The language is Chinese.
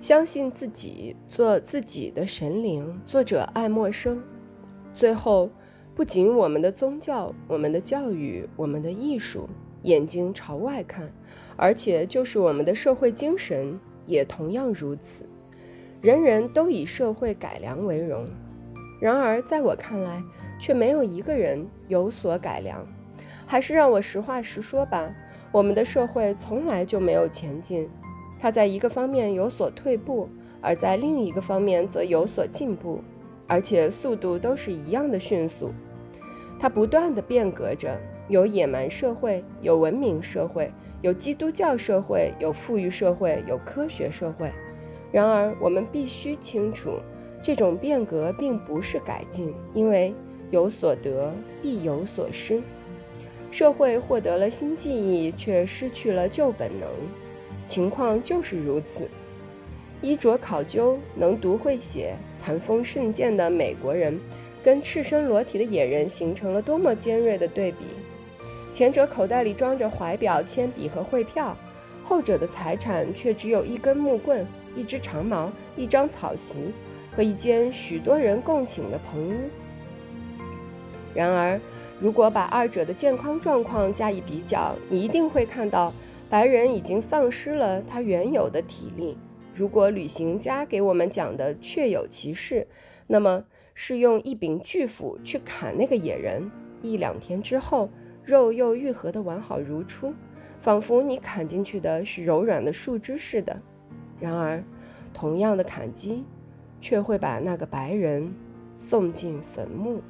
相信自己，做自己的神灵。作者爱默生。最后，不仅我们的宗教、我们的教育、我们的艺术眼睛朝外看，而且就是我们的社会精神也同样如此。人人都以社会改良为荣。然而，在我看来，却没有一个人有所改良。还是让我实话实说吧，我们的社会从来就没有前进。它在一个方面有所退步，而在另一个方面则有所进步，而且速度都是一样的迅速。它不断地变革着，有野蛮社会，有文明社会，有基督教社会，有富裕社会，有科学社会。然而，我们必须清楚，这种变革并不是改进，因为有所得必有所失。社会获得了新记忆，却失去了旧本能。情况就是如此。衣着考究、能读会写、谈风甚健的美国人，跟赤身裸体的野人形成了多么尖锐的对比！前者口袋里装着怀表、铅笔和汇票，后者的财产却只有一根木棍、一只长矛、一张草席和一间许多人共寝的棚屋。然而，如果把二者的健康状况加以比较，你一定会看到。白人已经丧失了他原有的体力。如果旅行家给我们讲的确有其事，那么是用一柄巨斧去砍那个野人，一两天之后，肉又愈合的完好如初，仿佛你砍进去的是柔软的树枝似的。然而，同样的砍击，却会把那个白人送进坟墓。